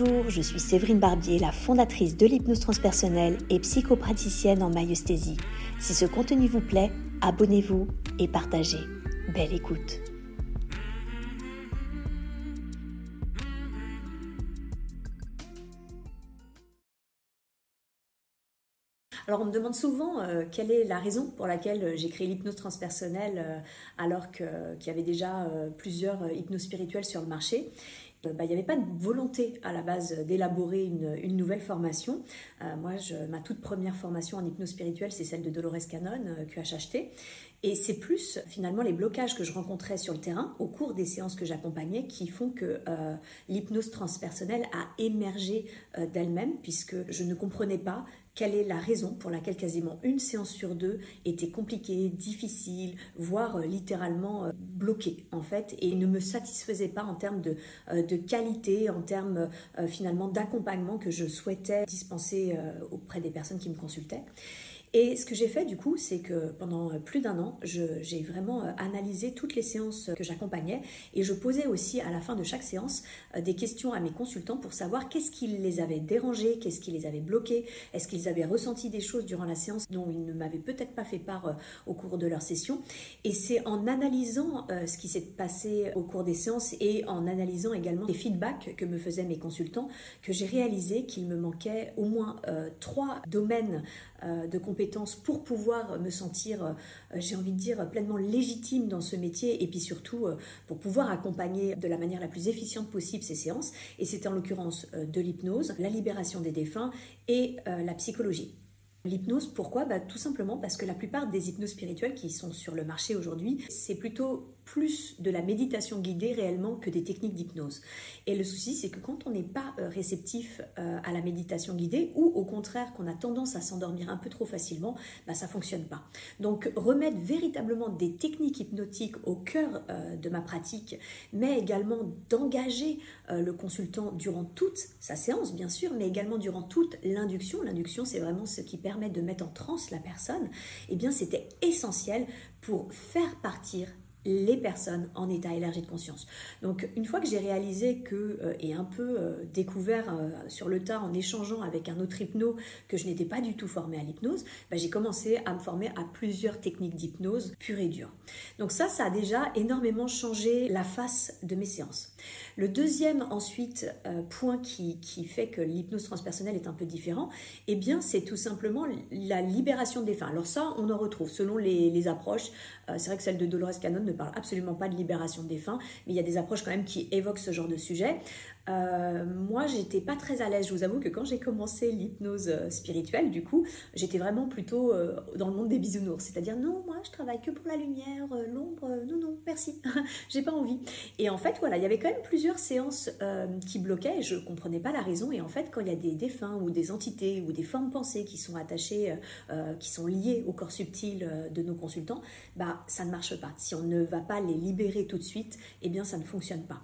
Bonjour, je suis Séverine Barbier, la fondatrice de l'hypnose transpersonnelle et psychopraticienne en maïesthésie. Si ce contenu vous plaît, abonnez-vous et partagez. Belle écoute. Alors on me demande souvent euh, quelle est la raison pour laquelle euh, j'ai créé l'hypnose transpersonnelle euh, alors qu'il y avait déjà plusieurs hypnoses spirituelles sur le marché. Euh, bah, il n'y avait pas de volonté à la base d'élaborer une, nouvelle formation. Euh, moi, ma toute première formation en hypnose spirituelle, c'est celle de Dolores Cannon, euh, QHHT. Et c'est plus finalement les blocages que je rencontrais sur le terrain au cours des séances que j'accompagnais qui font que l'hypnose transpersonnelle a émergé d'elle-même puisque je ne comprenais pas quelle est la raison pour laquelle quasiment une séance sur deux était compliquée, difficile, voire euh, littéralement euh, bloquée en fait, et ne me satisfaisait pas en termes de, euh, qualité, en termes finalement d'accompagnement que je souhaitais dispenser auprès des personnes qui me consultaient? Et ce que j'ai fait du coup, c'est que pendant plus d'un an, j'ai vraiment euh, analysé toutes les séances que j'accompagnais et je posais aussi à la fin de chaque séance euh, des questions à mes consultants pour savoir qu'est-ce qui les avait dérangés, qu'est-ce qui les avait bloqués, est-ce qu'ils avaient ressenti des choses durant la séance dont ils ne m'avaient peut-être pas fait part euh, au cours de leur session. Et c'est en analysant ce qui s'est passé au cours des séances et en analysant également les feedbacks que me faisaient mes consultants que j'ai réalisé qu'il me manquait au moins trois domaines de compétences pour pouvoir me sentir, euh, j'ai envie de dire, pleinement légitime dans ce métier et puis surtout euh, pour pouvoir accompagner de la manière la plus efficiente possible ces séances. Et c'était en l'occurrence euh, de l'hypnose, la libération des défunts et la psychologie. L'hypnose, pourquoi? Bah, Tout simplement parce que la plupart des hypnoses spirituelles qui sont sur le marché aujourd'hui, c'est plutôt plus de la méditation guidée réellement que des techniques d'hypnose. Et le souci, c'est que quand on n'est pas euh, réceptif euh, à la méditation guidée, ou au contraire qu'on a tendance à s'endormir un peu trop facilement, bah, ça fonctionne pas. Donc remettre véritablement des techniques hypnotiques au cœur euh, de ma pratique, mais également d'engager le consultant durant toute sa séance, bien sûr, mais également durant toute l'induction. L'induction, c'est vraiment ce qui permet de mettre en transe la personne. Eh bien, c'était essentiel pour faire partir les personnes en état élargi de conscience. Donc une fois que j'ai réalisé que, euh, et un peu euh, découvert euh, sur le tas en échangeant avec un autre hypno que je n'étais pas du tout formée à l'hypnose, bah, j'ai commencé à me former à plusieurs techniques d'hypnose pure et dure. Donc ça, ça a déjà énormément changé la face de mes séances. Le deuxième ensuite point qui, fait que l'hypnose transpersonnelle est un peu différent, eh bien c'est tout simplement la libération des fins. Alors ça, on en retrouve selon les, approches. c'est vrai que celle de Dolores Cannon ne parle absolument pas de libération des fins, mais il y a des approches quand même qui évoquent ce genre de sujet. Euh, moi, j'étais pas très à l'aise. Je vous avoue que quand j'ai commencé l'hypnose euh, spirituelle, du coup, j'étais vraiment plutôt euh, dans le monde des bisounours. C'est-à-dire, non, moi, je travaille que pour la lumière, l'ombre, non, non, merci, j'ai pas envie. Et en fait, voilà, il y avait quand même plusieurs séances qui bloquaient et je comprenais pas la raison. Et en fait, quand il y a des défunts ou des entités ou des formes pensées qui sont attachées, qui sont liées au corps subtil de nos consultants, bah, ça ne marche pas. Si on ne va pas les libérer tout de suite, eh bien, ça ne fonctionne pas.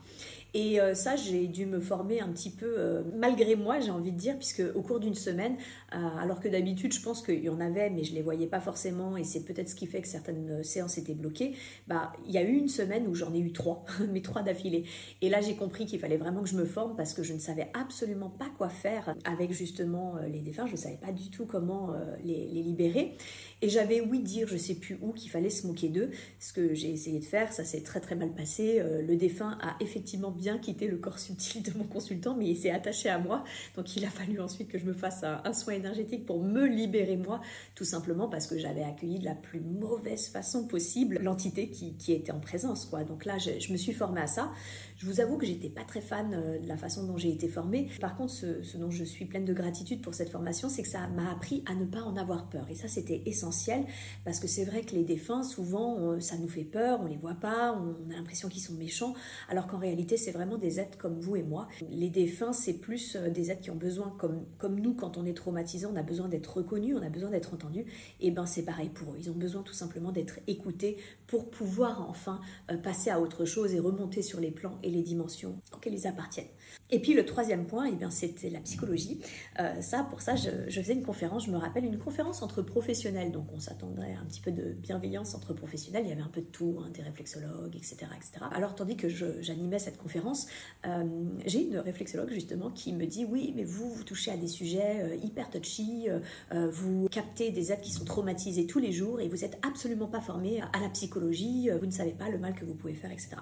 Et euh, ça, j'ai dû me former un petit peu euh, malgré moi, j'ai envie de dire, puisque au cours d'une semaine, euh, alors que d'habitude, je pense qu'il y en avait, mais je les voyais pas forcément, et c'est peut-être ce qui fait que certaines séances étaient bloquées. Bah, il y a eu une semaine où j'en ai eu trois, mes trois d'affilée. Et là, j'ai compris qu'il fallait vraiment que je me forme parce que je ne savais absolument pas quoi faire avec justement les défunts. Je ne savais pas du tout comment les, libérer. Et j'avais oui dire, je sais plus où, qu'il fallait se moquer d'eux. Ce que j'ai essayé de faire, ça s'est très très mal passé. le défunt a effectivement bien quitté le corps subtil de mon consultant, mais il s'est attaché à moi. Donc il a fallu ensuite que je me fasse un, soin énergétique pour me libérer moi, tout simplement parce que j'avais accueilli de la plus mauvaise façon possible l'entité qui, était en présence. Quoi. Donc là, je, me suis formée à ça. Je vous avoue que j'étais pas très fan euh, de la façon dont j'ai été formée. Par contre, ce, dont je suis pleine de gratitude pour cette formation, c'est que ça m'a appris à ne pas en avoir peur. Et ça, c'était essentiel parce que c'est vrai que les défunts, souvent, ça nous fait peur, on les voit pas, on a l'impression qu'ils sont méchants, alors qu'en réalité, c'est vraiment des êtres comme vous et moi. Les défunts, c'est plus euh, des êtres qui ont besoin, comme, nous, quand on est traumatisé, on a besoin d'être reconnu, on a besoin d'être entendu. Et ben c'est pareil pour eux. Ils ont besoin tout simplement d'être écoutés pour pouvoir enfin euh, passer à autre chose et remonter sur les plans et les dimensions auxquelles ils appartiennent. Et puis le troisième point, eh c'était la psychologie. Euh, ça, pour ça, je, faisais une conférence, je me rappelle, une conférence entre professionnels. Donc on s'attendrait à un petit peu de bienveillance entre professionnels. Il y avait un peu de tout, hein, des réflexologues, etc., etc. Alors tandis que j'animais cette conférence, euh, j'ai une réflexologue justement qui me dit, oui, mais vous, vous touchez à des sujets euh, hyper touchy, vous captez des êtres qui sont traumatisés tous les jours et vous n'êtes absolument pas formé à la psychologie, vous ne savez pas le mal que vous pouvez faire, etc.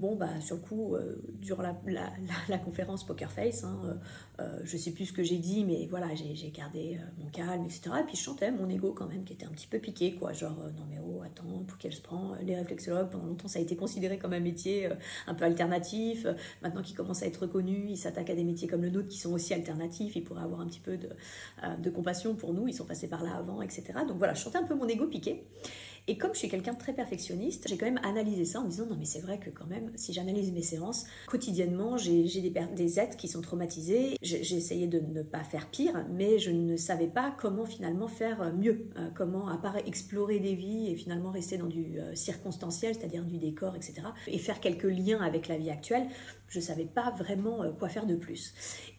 Bon, bah, sur le coup, durant la, conférence Poker Face, hein, euh, euh, je sais plus ce que j'ai dit, mais voilà, j'ai gardé mon calme, etc. Et puis je chantais mon ego quand même, qui était un petit peu piqué, quoi. Genre, non mais oh, attends, pour qu'elle se prend Les réflexologues, pendant longtemps, ça a été considéré comme un métier un peu alternatif. Maintenant qu'il commence à être reconnu, il s'attaque à des métiers comme le nôtre qui sont aussi alternatifs. Il pourrait avoir un petit peu de, de compassion pour nous. Ils sont passés par là avant, etc. Donc voilà, je chantais un peu mon ego piqué. Et comme je suis quelqu'un de très perfectionniste, j'ai quand même analysé ça en me disant non mais c'est vrai que quand même, si j'analyse mes séances, quotidiennement j'ai des, des êtres qui sont traumatisés. Essayé de ne pas faire pire, mais je ne savais pas comment finalement faire mieux, euh, comment à part explorer des vies et finalement rester dans du euh, circonstanciel, c'est-à-dire du décor, etc. Et faire quelques liens avec la vie actuelle, je ne savais pas vraiment euh, quoi faire de plus.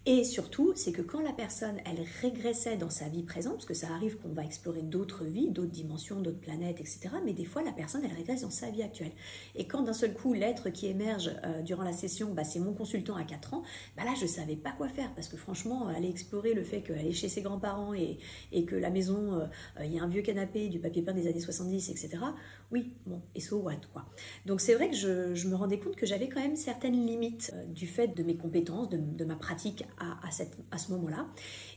Et surtout, c'est que quand la personne, elle régressait dans sa vie présente, parce que ça arrive qu'on va explorer d'autres vies, d'autres dimensions, d'autres planètes, etc., mais des fois, la personne, elle régresse dans sa vie actuelle. Et quand d'un seul coup, l'être qui émerge euh, durant la session, bah, c'est mon consultant à 4 ans, bah là, je ne savais pas quoi faire, parce que franchement, aller explorer le fait qu'elle est chez ses grands-parents et, et, que la maison, euh, il y a un vieux canapé, du papier peint des années 70, etc., oui, bon, et so what, quoi. Donc c'est vrai que je, me rendais compte que j'avais quand même certaines limites euh, du fait de mes compétences, de, ma pratique à, cette, à ce moment-là.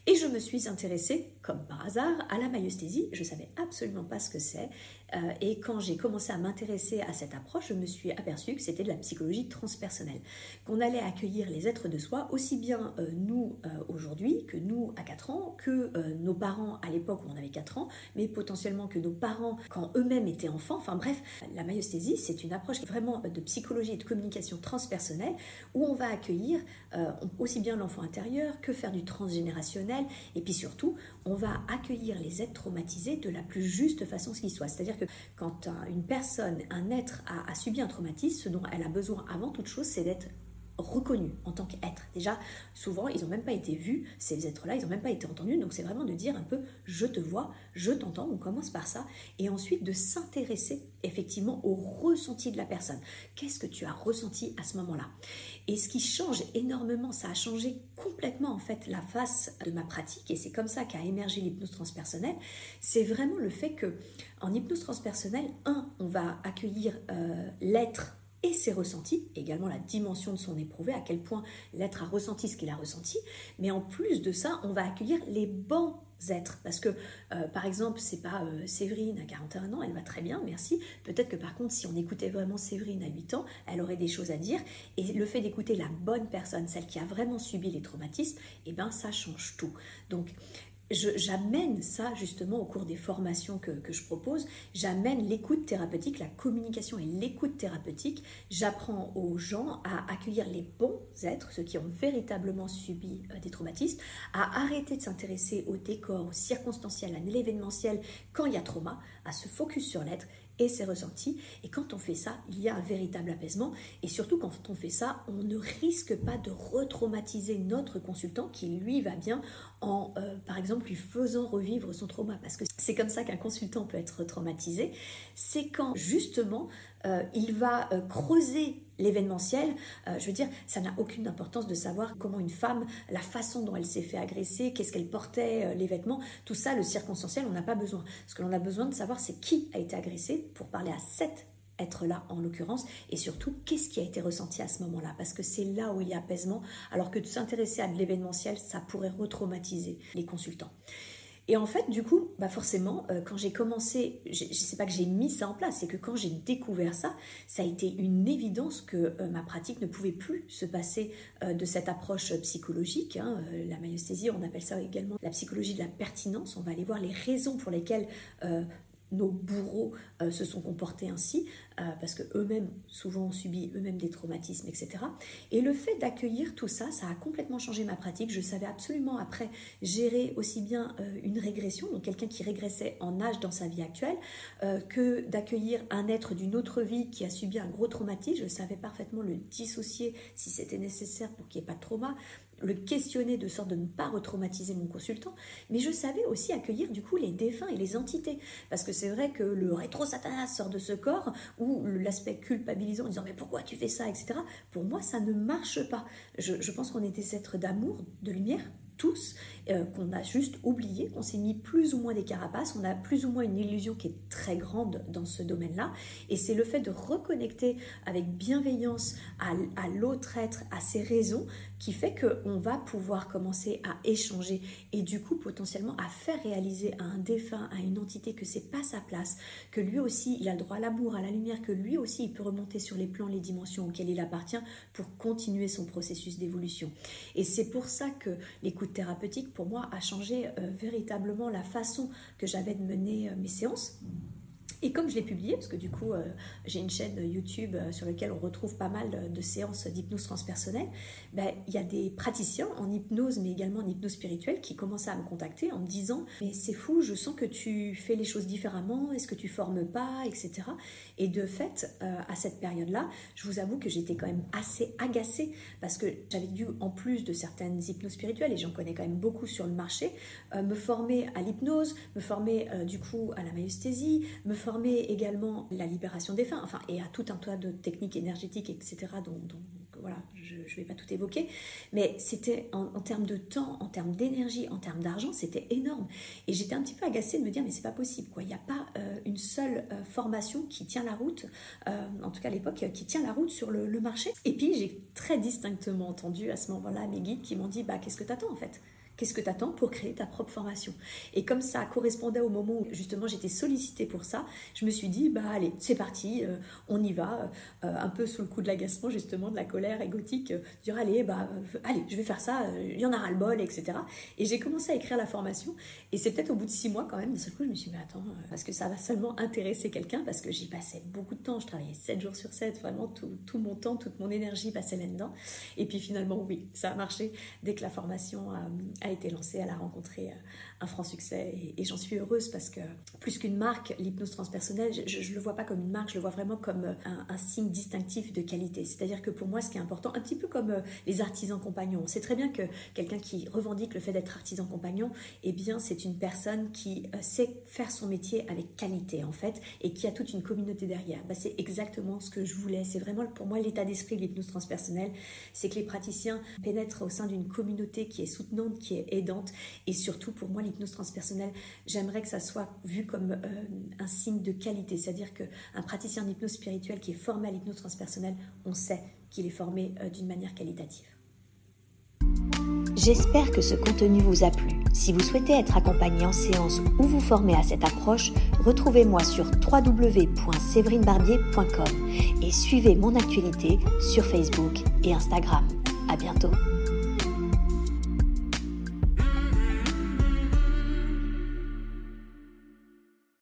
Et je me suis intéressée, comme par hasard, à la maïesthésie. Je savais absolument pas ce que c'est. Euh, et quand j'ai commencé à m'intéresser à cette approche, je me suis aperçue que c'était de la psychologie transpersonnelle, qu'on allait accueillir les êtres de soi, aussi bien euh, nous aujourd'hui que nous à 4 ans, que nos parents à l'époque où on avait 4 ans, mais potentiellement que nos parents quand eux-mêmes étaient enfants. Enfin bref, la maïesthésie, c'est une approche vraiment de psychologie et de communication transpersonnelle où on va accueillir aussi bien l'enfant intérieur que faire du transgénérationnel, et puis surtout, on va accueillir les êtres traumatisés de la plus juste façon qui soit. C'est-à-dire que quand une personne, un être a, subi un traumatisme, ce dont elle a besoin avant toute chose, c'est d'être reconnu en tant qu'être. Déjà, souvent, ils n'ont même pas été vus, ces êtres-là, ils n'ont même pas été entendus. Donc, c'est vraiment de dire un peu je te vois, je t'entends. On commence par ça. Et ensuite, de s'intéresser effectivement au ressenti de la personne. Qu'est-ce que tu as ressenti à ce moment-là? Et ce qui change énormément, ça a changé complètement en fait la face de ma pratique. Et c'est comme ça qu'a émergé l'hypnose transpersonnelle. C'est vraiment le fait que en hypnose transpersonnelle, un, on va accueillir euh, l'être et ses ressentis, également la dimension de son éprouvé, à quel point l'être a ressenti ce qu'il a ressenti. Mais en plus de ça, on va accueillir les bons êtres. Parce que, euh, par exemple, c'est pas euh, Séverine à 41 ans, elle va très bien, merci. Peut-être que par contre, si on écoutait vraiment Séverine à 8 ans, elle aurait des choses à dire. Et le fait d'écouter la bonne personne, celle qui a vraiment subi les traumatismes, eh ben, ça change tout. Donc, j'amène ça justement au cours des formations que, je propose. J'amène l'écoute thérapeutique, la communication et l'écoute thérapeutique. J'apprends aux gens à accueillir les bons êtres, ceux qui ont véritablement subi euh, des traumatismes, à arrêter de s'intéresser au décor, au circonstanciel, à l'événementiel quand il y a trauma, à se focus sur l'être et ses ressentis. Et quand on fait ça, il y a un véritable apaisement. Et surtout, quand on fait ça, on ne risque pas de retraumatiser notre consultant qui, lui, va bien en, euh, par exemple, lui faisant revivre son trauma. Parce que c'est comme ça qu'un consultant peut être traumatisé. C'est quand, justement, euh, il va euh, creuser l'événementiel. Euh, je veux dire, ça n'a aucune importance de savoir comment une femme, la façon dont elle s'est fait agresser, qu'est-ce qu'elle portait, les vêtements, tout ça, le circonstanciel, on n'a pas besoin. Ce que l'on a besoin de savoir, c'est qui a été agressé pour parler à cet être-là en l'occurrence, et surtout qu'est-ce qui a été ressenti à ce moment-là, parce que c'est là où il y a apaisement, alors que de s'intéresser à de l'événementiel, ça pourrait retraumatiser les consultants. Et en fait, du coup, bah forcément, euh, quand j'ai commencé, je ne sais pas que j'ai mis ça en place, c'est que quand j'ai découvert ça, ça a été une évidence que euh, ma pratique ne pouvait plus se passer euh, de cette approche psychologique. Hein, la maïesthésie, on appelle ça également la psychologie de la pertinence. On va aller voir les raisons pour lesquelles nos bourreaux euh, se sont comportés ainsi, euh, parce que eux-mêmes, souvent, ont subi eux-mêmes des traumatismes, etc. Et le fait d'accueillir tout ça, ça a complètement changé ma pratique. Je savais absolument après gérer aussi bien euh, une régression, donc quelqu'un qui régressait en âge dans sa vie actuelle, que d'accueillir un être d'une autre vie qui a subi un gros traumatisme. Je savais parfaitement le dissocier si c'était nécessaire pour qu'il n'y ait pas de trauma le questionner de sorte de ne pas retraumatiser mon consultant, mais je savais aussi accueillir du coup les défunts et les entités. Parce que c'est vrai que le rétro-satanas sort de ce corps, ou l'aspect culpabilisant en disant mais pourquoi tu fais ça, etc. Pour moi, ça ne marche pas. Je, pense qu'on est des êtres d'amour, de lumière, tous, euh, qu'on a juste oublié, qu'on s'est mis plus ou moins des carapaces, on a plus ou moins une illusion qui est très grande dans ce domaine-là. Et c'est le fait de reconnecter avec bienveillance à, l'autre être, à ses raisons, qui fait qu'on va pouvoir commencer à échanger et du coup potentiellement à faire réaliser à un défunt, à une entité que c'est pas sa place, que lui aussi il a le droit à l'amour, à la lumière, que lui aussi il peut remonter sur les plans, les dimensions auxquelles il appartient pour continuer son processus d'évolution. Et c'est pour ça que l'écoute thérapeutique pour moi a changé euh, véritablement la façon que j'avais de mener euh, mes séances. Et comme je l'ai publié, parce que du coup euh, j'ai une chaîne YouTube euh, sur laquelle on retrouve pas mal de séances d'hypnose transpersonnelle, ben, il y a des praticiens en hypnose mais également en hypnose spirituelle qui commencent à me contacter en me disant mais c'est fou, je sens que tu fais les choses différemment, est-ce que tu formes pas, etc. Et de fait, euh, à cette période-là, je vous avoue que j'étais quand même assez agacée parce que j'avais dû, en plus de certaines hypnoses spirituelles, et j'en connais quand même beaucoup sur le marché, me former à l'hypnose, me former du coup à la maïesthésie, me former former également la libération des fins, enfin, et à tout un tas de techniques énergétiques, etc., dont, voilà, je ne vais pas tout évoquer, mais c'était en, termes de temps, en termes d'énergie, en termes d'argent, c'était énorme. Et j'étais un petit peu agacée de me dire, mais c'est pas possible, quoi. Il n'y a pas euh, une seule euh, formation qui tient la route, euh, en tout cas à l'époque, qui tient la route sur le, le marché. Et puis j'ai très distinctement entendu à ce moment-là mes guides qui m'ont dit, bah qu'est-ce que tu attends en fait? Qu'est-ce que tu attends pour créer ta propre formation? Et comme ça correspondait au moment où justement j'étais sollicitée pour ça, je me suis dit, bah allez, c'est parti, euh, on y va, euh, un peu sous le coup de l'agacement justement, de la colère égotique, euh, dire allez, bah allez, je vais faire ça, il y en a ras le bol, etc. Et j'ai commencé à écrire la formation, et c'est peut-être au bout de six mois quand même, d'un seul coup, je me suis dit, mais attends, parce que ça va seulement intéresser quelqu'un, parce que j'y passais beaucoup de temps, je travaillais sept jours sur 7, vraiment tout, tout mon temps, toute mon énergie passait là-dedans. Et puis finalement, oui, ça a marché dès que la formation a a été lancée, elle a rencontré euh, un franc succès et, j'en suis heureuse parce que plus qu'une marque, l'hypnose transpersonnelle, je ne le vois pas comme une marque, je le vois vraiment comme euh, un, signe distinctif de qualité. C'est-à-dire que pour moi, ce qui est important, un petit peu comme euh, les artisans compagnons, on sait très bien que quelqu'un qui revendique le fait d'être artisan compagnon, eh bien, c'est une personne qui sait faire son métier avec qualité en fait et qui a toute une communauté derrière. Bah, c'est exactement ce que je voulais. C'est vraiment pour moi l'état d'esprit de l'hypnose transpersonnelle, c'est que les praticiens pénètrent au sein d'une communauté qui est soutenante, aidante et surtout pour moi l'hypnose transpersonnelle, j'aimerais que ça soit vu comme euh, un signe de qualité, c'est-à-dire qu'un praticien d'hypnose spirituelle qui est formé à l'hypnose transpersonnelle, on sait qu'il est formé euh, d'une manière qualitative. J'espère que ce contenu vous a plu. Si vous souhaitez être accompagné en séance ou vous former à cette approche, retrouvez-moi sur www.séverinebarbier.com et suivez mon actualité sur Facebook et Instagram. À bientôt.